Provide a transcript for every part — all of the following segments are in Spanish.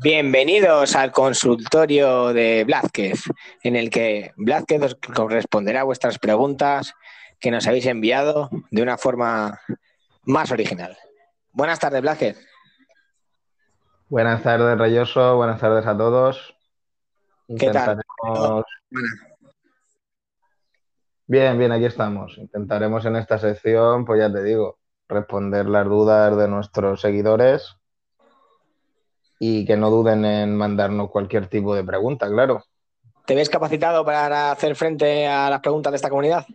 Bienvenidos al consultorio de Blázquez, en el que Blázquez os responderá a vuestras preguntas que nos habéis enviado de una forma más original. Buenas tardes, Blázquez. Buenas tardes, Rayoso. Buenas tardes a todos. ¿Qué tal? Bien, bien, aquí estamos. Intentaremos en esta sección, pues ya te digo, responder las dudas de nuestros seguidores y que no duden en mandarnos cualquier tipo de pregunta, claro. ¿Te ves capacitado para hacer frente a las preguntas de esta comunidad?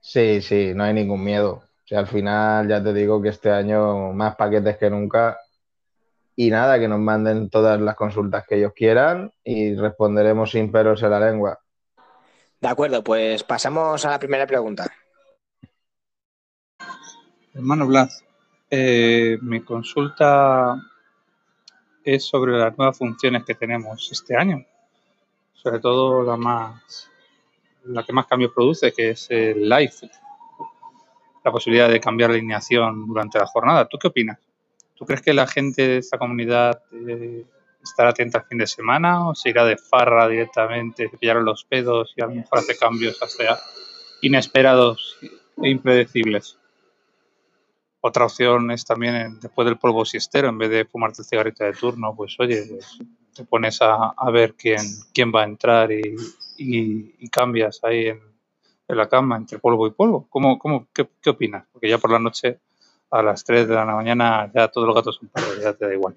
Sí, sí, no hay ningún miedo. O sea, al final ya te digo que este año más paquetes que nunca. Y nada, que nos manden todas las consultas que ellos quieran y responderemos sin peros en la lengua. De acuerdo, pues pasamos a la primera pregunta. Hermano Blas, eh, mi consulta es sobre las nuevas funciones que tenemos este año. Sobre todo la más la que más cambios produce, que es el live. La posibilidad de cambiar la alineación durante la jornada. ¿Tú qué opinas? ¿Tú crees que la gente de esta comunidad eh, estará atenta al fin de semana o se irá de farra directamente, se pillaron los pedos y a lo mejor hace cambios hasta inesperados e impredecibles? Otra opción es también, después del polvo siestero, en vez de fumarte el cigarrito de turno, pues oye, pues, te pones a, ver quién, quién va a entrar y, cambias ahí en, la cama entre polvo y polvo. ¿Cómo, cómo, qué, opinas? Porque ya por la noche, a las 3 de la mañana, ya todos los gatos son perros, ya te da igual.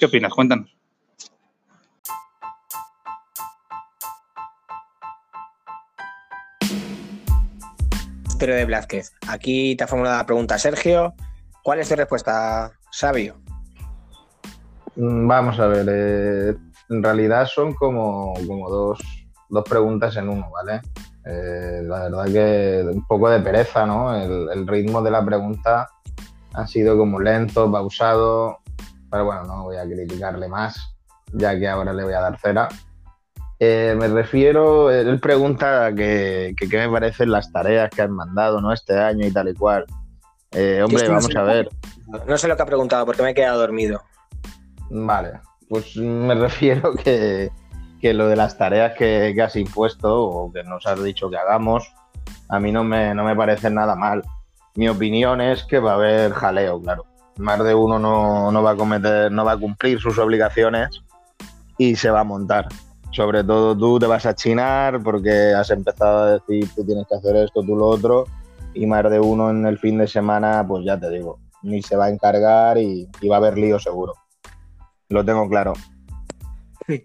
¿Qué opinas? Cuéntanos. Pero de Blázquez. Aquí te ha formulado la pregunta Sergio. ¿Cuál es tu respuesta, sabio? Mm, vamos a ver, eh, en realidad son como, como dos, preguntas en uno, ¿vale? Eh, la verdad que un poco de pereza, ¿no? El, ritmo de la pregunta ha sido como lento, pausado, pero bueno, no voy a criticarle más, ya que ahora le voy a dar cera. Eh, me refiero, él pregunta que, qué me parecen las tareas que han mandado ¿no? este año y tal y cual. Eh, hombre, vamos a ver. No sé lo que ha preguntado porque me he quedado dormido. Vale, pues me refiero que, que lo de las tareas que, has impuesto o que nos has dicho que hagamos, a mí no me, no me parece nada mal. Mi opinión es que va a haber jaleo, claro. Más de uno no, no va a cometer, no va a cumplir sus obligaciones y se va a montar sobre todo tú te vas a chinar porque has empezado a decir tú tienes que hacer esto, tú lo otro, y más de uno en el fin de semana, pues ya te digo, ni se va a encargar y, va a haber lío seguro. Lo tengo claro. Sí.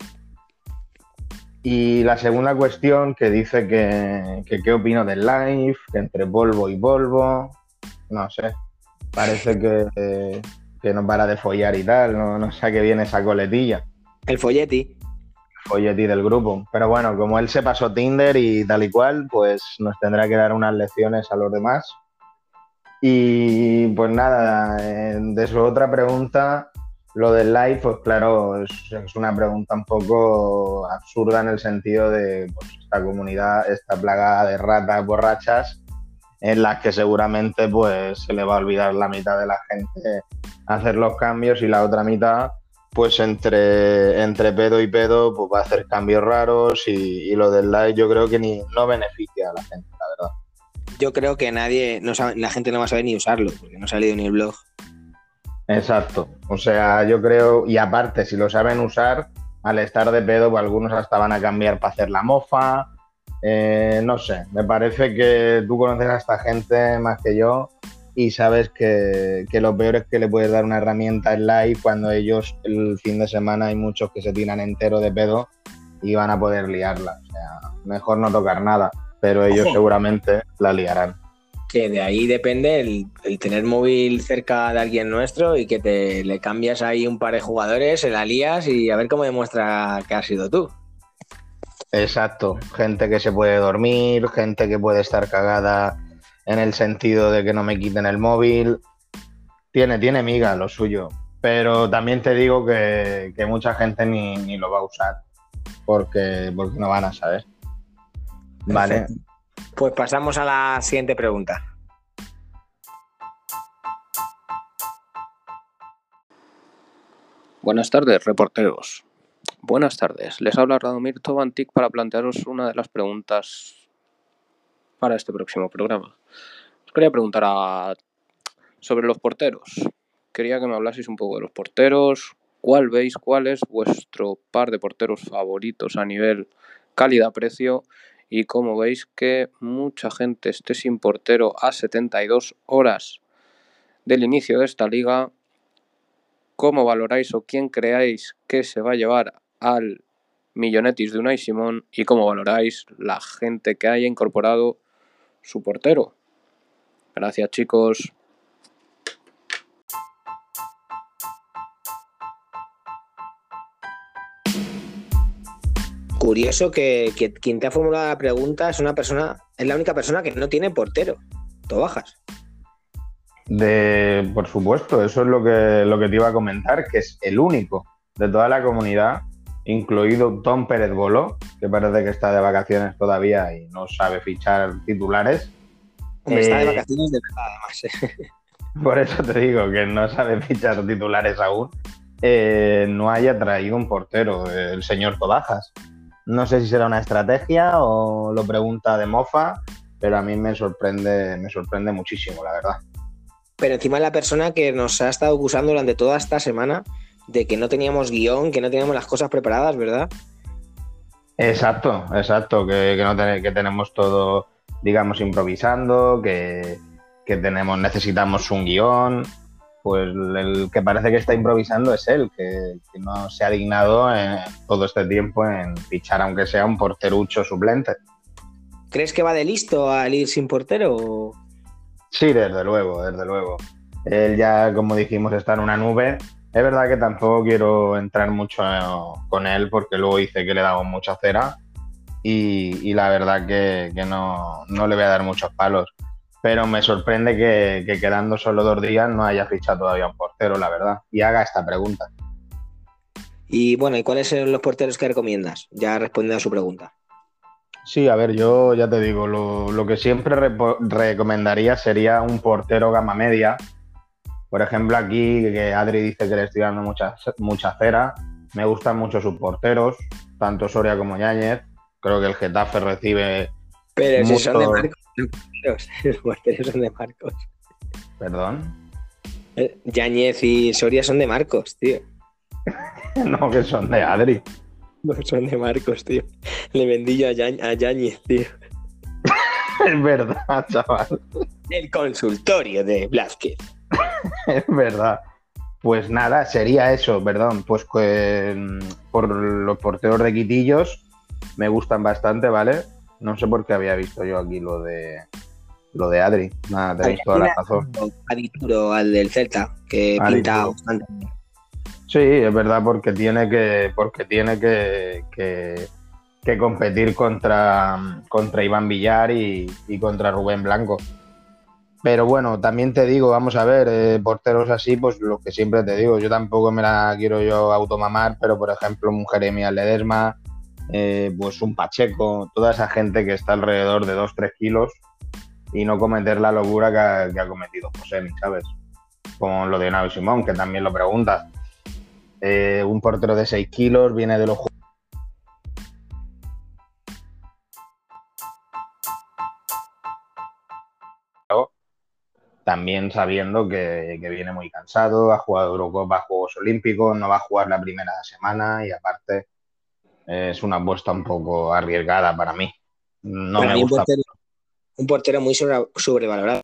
Y la segunda cuestión que dice que, qué opino del live, que entre polvo y polvo, no sé, parece que, que no para de follar y tal, no, no sé a qué viene esa coletilla. El folleti ti del grupo. Pero bueno, como él se pasó Tinder y tal y cual, pues nos tendrá que dar unas lecciones a los demás. Y pues nada, de su otra pregunta, lo del live, pues claro, es, una pregunta un poco absurda en el sentido de pues, esta comunidad está plagada de ratas borrachas en las que seguramente pues se le va a olvidar la mitad de la gente hacer los cambios y la otra mitad pues entre, entre pedo y pedo pues va a hacer cambios raros y, lo del live yo creo que ni no beneficia a la gente, la verdad. Yo creo que nadie, no sabe, la gente no va a saber ni usarlo, porque no ha salido ni el blog. Exacto. O sea, yo creo, y aparte, si lo saben usar, al estar de pedo, pues algunos hasta van a cambiar para hacer la mofa. Eh, no sé, me parece que tú conoces a esta gente más que yo y sabes que, lo peor es que le puedes dar una herramienta en live cuando ellos el fin de semana hay muchos que se tiran entero de pedo y van a poder liarla. O sea, mejor no tocar nada, pero ellos seguramente la liarán. Que de ahí depende el, tener móvil cerca de alguien nuestro y que te le cambias ahí un par de jugadores, se la lías y a ver cómo demuestra que has sido tú. Exacto, gente que se puede dormir, gente que puede estar cagada en el sentido de que no me quiten el móvil. Tiene, tiene miga lo suyo, pero también te digo que, mucha gente ni, lo va a usar porque, porque no van a saber. Vale. Pues pasamos a la siguiente pregunta. Buenas tardes, reporteros. Buenas tardes. Les habla Radomir Tobantic para plantearos una de las preguntas para este próximo programa. Os quería preguntar sobre los porteros. Quería que me hablaseis un poco de los porteros. ¿Cuál veis? ¿Cuál es vuestro par de porteros favoritos a nivel calidad-precio? Y cómo veis que mucha gente esté sin portero a 72 horas del inicio de esta liga cómo valoráis o quién creáis que se va a llevar al Millonetis de Unai Simón y cómo valoráis la gente que haya incorporado su portero. Gracias chicos. Curioso que, que quien te ha formulado la pregunta es una persona, es la única persona que no tiene portero. bajas. De, por supuesto, eso es lo que, lo que te iba a comentar, que es el único de toda la comunidad, incluido Tom Pérez Bolo, que parece que está de vacaciones todavía y no sabe fichar titulares. está de eh, vacaciones de verdad, además. ¿eh? Por eso te digo que no sabe fichar titulares aún. Eh, no haya traído un portero, el señor Tobajas. No sé si será una estrategia o lo pregunta de mofa, pero a mí me sorprende, me sorprende muchísimo, la verdad pero encima la persona que nos ha estado acusando durante toda esta semana de que no teníamos guion, que no teníamos las cosas preparadas, ¿verdad? Exacto, exacto, que, no que tenemos todo, digamos, improvisando, que, tenemos, necesitamos un guion. Pues el que parece que está improvisando es él, que, no se ha dignado en todo este tiempo en fichar, aunque sea un porterucho suplente. ¿Crees que va de listo al ir sin portero? Sí, desde luego, desde luego. Él ya, como dijimos, está en una nube. Es verdad que tampoco quiero entrar mucho con él porque luego dice que le damos mucha cera y, la verdad que, no, le voy a dar muchos palos. Pero me sorprende que, quedando solo dos días no haya fichado todavía un portero, la verdad, y haga esta pregunta. Y bueno, ¿y cuáles son los porteros que recomiendas? Ya respondiendo a su pregunta. Sí, a ver, yo ya te digo, lo, que siempre recomendaría sería un portero gama media. Por ejemplo, aquí que Adri dice que le estoy dando mucha, mucha cera. Me gustan mucho sus porteros, tanto Soria como Yáñez. Creo que el Getafe recibe. Pero si son de Marcos, los porteros son de Marcos. ¿Perdón? Eh, Yáñez y Soria son de Marcos, tío. no, que son de Adri. No son de Marcos, tío. Le vendí yo a, Yañez, tío. es verdad, chaval. El consultorio de Blázquez. es verdad. Pues nada, sería eso, perdón. Pues que, por los porteros de Quitillos me gustan bastante, ¿vale? No sé por qué había visto yo aquí lo de lo de Adri. Nada, tenéis toda la razón. Adituro, al del Celta, que pinta bastante. Sí, es verdad, porque tiene que, porque tiene que, que, competir contra, contra Iván Villar y, contra Rubén Blanco. Pero bueno, también te digo, vamos a ver, eh, porteros así, pues lo que siempre te digo, yo tampoco me la quiero yo automamar, pero por ejemplo, un Jeremías Ledesma, eh, pues un Pacheco, toda esa gente que está alrededor de 2-3 kilos y no cometer la locura que ha, cometido José, ¿sabes? Con lo de Navi Simón, que también lo preguntas eh, un portero de 6 kilos, viene de los también sabiendo que, viene muy cansado, ha jugado Eurocopa, Juegos Olímpicos, no va a jugar la primera semana y aparte es una apuesta un poco arriesgada para mí. No me gusta. Un portero, muy sobrevalorado.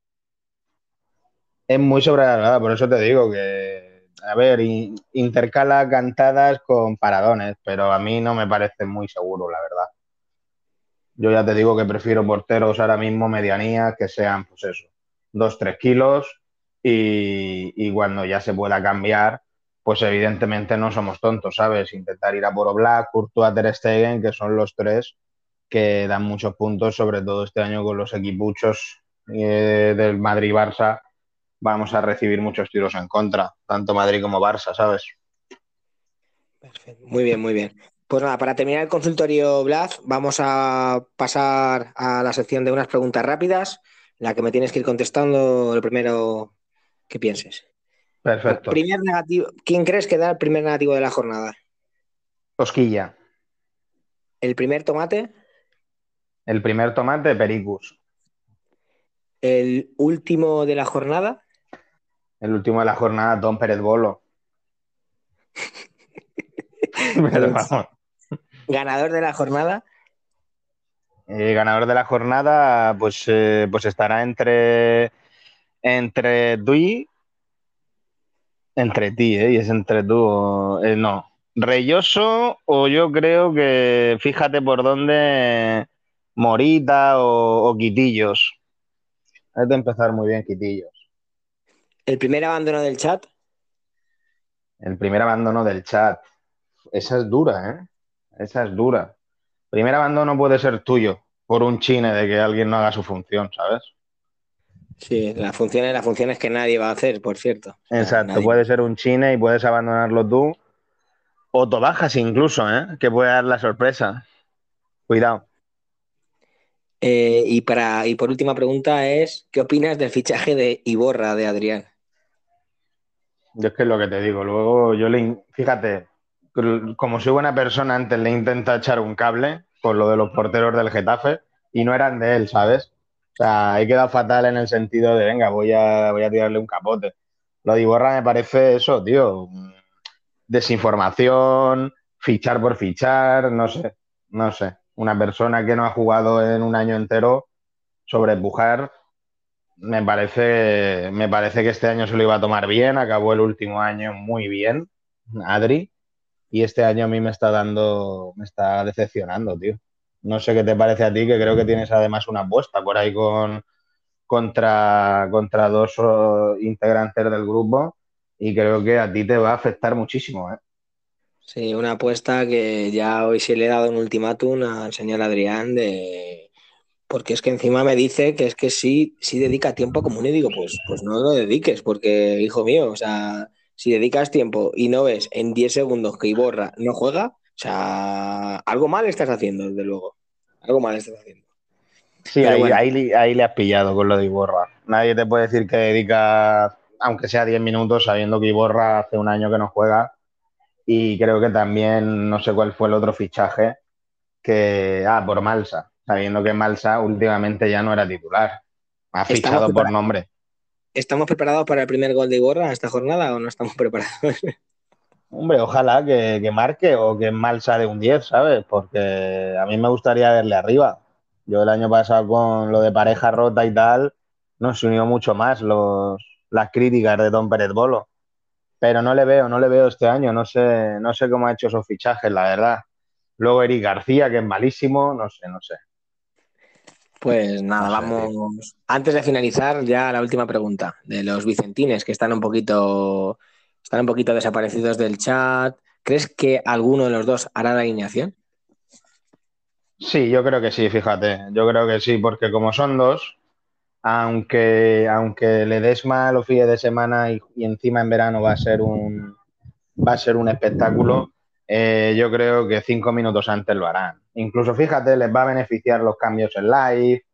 Es muy sobrevalorado, por eso te digo que a ver, intercala cantadas con paradones, pero a mí no me parece muy seguro, la verdad. Yo ya te digo que prefiero porteros ahora mismo medianías que sean, pues eso, dos, tres kilos y, cuando ya se pueda cambiar, pues evidentemente no somos tontos, ¿sabes? Intentar ir a por Oblak, Courtois, Ter Stegen, que son los tres que dan muchos puntos, sobre todo este año con los equipuchos eh, del Madrid-Barça, vamos a recibir muchos tiros en contra, tanto Madrid como Barça, ¿sabes? Muy bien, muy bien. Pues nada, para terminar el consultorio Blas, vamos a pasar a la sección de unas preguntas rápidas, la que me tienes que ir contestando lo primero que pienses. Perfecto. Primer negativo, ¿Quién crees que da el primer negativo de la jornada? Cosquilla. ¿El primer tomate? El primer tomate, Pericus. ¿El último de la jornada? El último de la jornada, Don Pérez Bolo. ¿Ganador de la jornada? Eh, ganador de la jornada, pues, eh, pues estará entre, entre Dui, entre ti, ¿eh? Y es entre tú, eh, no. Reyoso o yo creo que, fíjate por dónde, Morita o, o Quitillos. Hay de empezar muy bien Quitillos. ¿El primer abandono del chat? El primer abandono del chat. Esa es dura, ¿eh? Esa es dura. Primer abandono puede ser tuyo por un chine de que alguien no haga su función, ¿sabes? Sí, la función, la función es que nadie va a hacer, por cierto. Exacto, nadie. puede ser un chine y puedes abandonarlo tú. O te bajas incluso, ¿eh? Que puede dar la sorpresa. Cuidado. Eh, y, para, y por última pregunta es, ¿qué opinas del fichaje de Iborra de Adrián? Yo es que es lo que te digo. Luego yo le. Fíjate, como soy buena persona, antes le intenta echar un cable con lo de los porteros del Getafe y no eran de él, ¿sabes? O sea, he quedado fatal en el sentido de, venga, voy a, voy a tirarle un capote. Lo de Iborra me parece eso, tío. mm, Desinformación, fichar por fichar, no sé, no sé. Una persona que no ha jugado en un año entero, sobrepujar, me parece, me parece que este año se lo iba a tomar bien, acabó el último año muy bien, Adri, y este año a mí me está dando, me está decepcionando, tío. No sé qué te parece a ti, que creo que tienes además una apuesta por ahí con contra, contra dos oh, integrantes del grupo y creo que a ti te va a afectar muchísimo, ¿eh? Sí, una apuesta que ya hoy sí le he dado un ultimátum al señor Adrián de... Porque es que encima me dice que es que sí, sí dedica tiempo común y digo, pues, pues no lo dediques, porque, hijo mío, o sea, si dedicas tiempo y no ves en 10 segundos que Iborra no juega, o sea, algo mal estás haciendo, desde luego. Algo mal estás haciendo. Sí, ahí, bueno. ahí, ahí le has pillado con lo de Iborra. Nadie te puede decir que dedica, aunque sea 10 minutos, sabiendo que Iborra hace un año que no juega. Y creo que también, no sé cuál fue el otro fichaje, que, ah, por Malsa, sabiendo que Malsa últimamente ya no era titular. Ha Estamos fichado por nombre. ¿Estamos preparados para el primer gol de Iborra esta jornada o no estamos preparados? Hombre, ojalá que, que marque o que Malsa de un 10, ¿sabes? Porque a mí me gustaría verle arriba. Yo el año pasado con lo de pareja rota y tal, nos unió mucho más los, las críticas de Don Pérez Bolo. Pero no le veo, no le veo este año. No sé, no sé cómo ha hecho esos fichajes, la verdad. Luego Eric García, que es malísimo, no sé, no sé. Pues nada, vamos. Antes de finalizar, ya la última pregunta de los Vicentines, que están un poquito, están un poquito desaparecidos del chat. ¿Crees que alguno de los dos hará la alineación? Sí, yo creo que sí, fíjate. Yo creo que sí, porque como son dos, aunque, aunque le des mal los fines de semana y, y encima en verano va a ser un, va a ser un espectáculo, eh, yo creo que cinco minutos antes lo harán. Incluso fíjate, les va a beneficiar los cambios en live,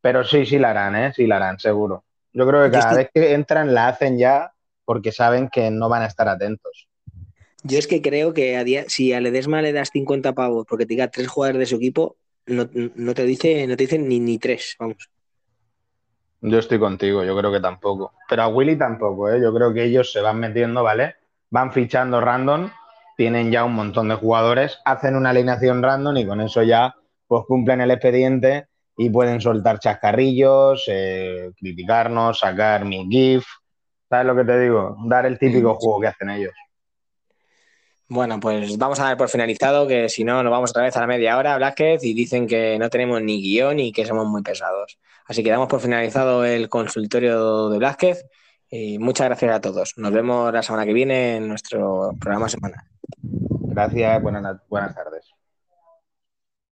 pero sí, sí la harán, ¿eh? Sí la harán, seguro. Yo creo que cada vez que entran la hacen ya porque saben que no van a estar atentos. Yo es que creo que a día, si a Ledesma le das 50 pavos porque te diga tres jugadores de su equipo, no, no te dice, no te dicen ni, ni tres, vamos. Yo estoy contigo, yo creo que tampoco. Pero a Willy tampoco, ¿eh? Yo creo que ellos se van metiendo, ¿vale? Van fichando random, tienen ya un montón de jugadores, hacen una alineación random y con eso ya pues cumplen el expediente y pueden soltar chascarrillos, eh, criticarnos, sacar mi GIF. ¿Sabes lo que te digo? Dar el típico juego que hacen ellos. Bueno, pues vamos a dar por finalizado que si no nos vamos otra vez a la media hora, Blázquez, y dicen que no tenemos ni guion y que somos muy pesados. Así que damos por finalizado el consultorio de Blázquez y muchas gracias a todos. Nos vemos la semana que viene en nuestro programa semanal. Gracias, buenas, buenas tardes.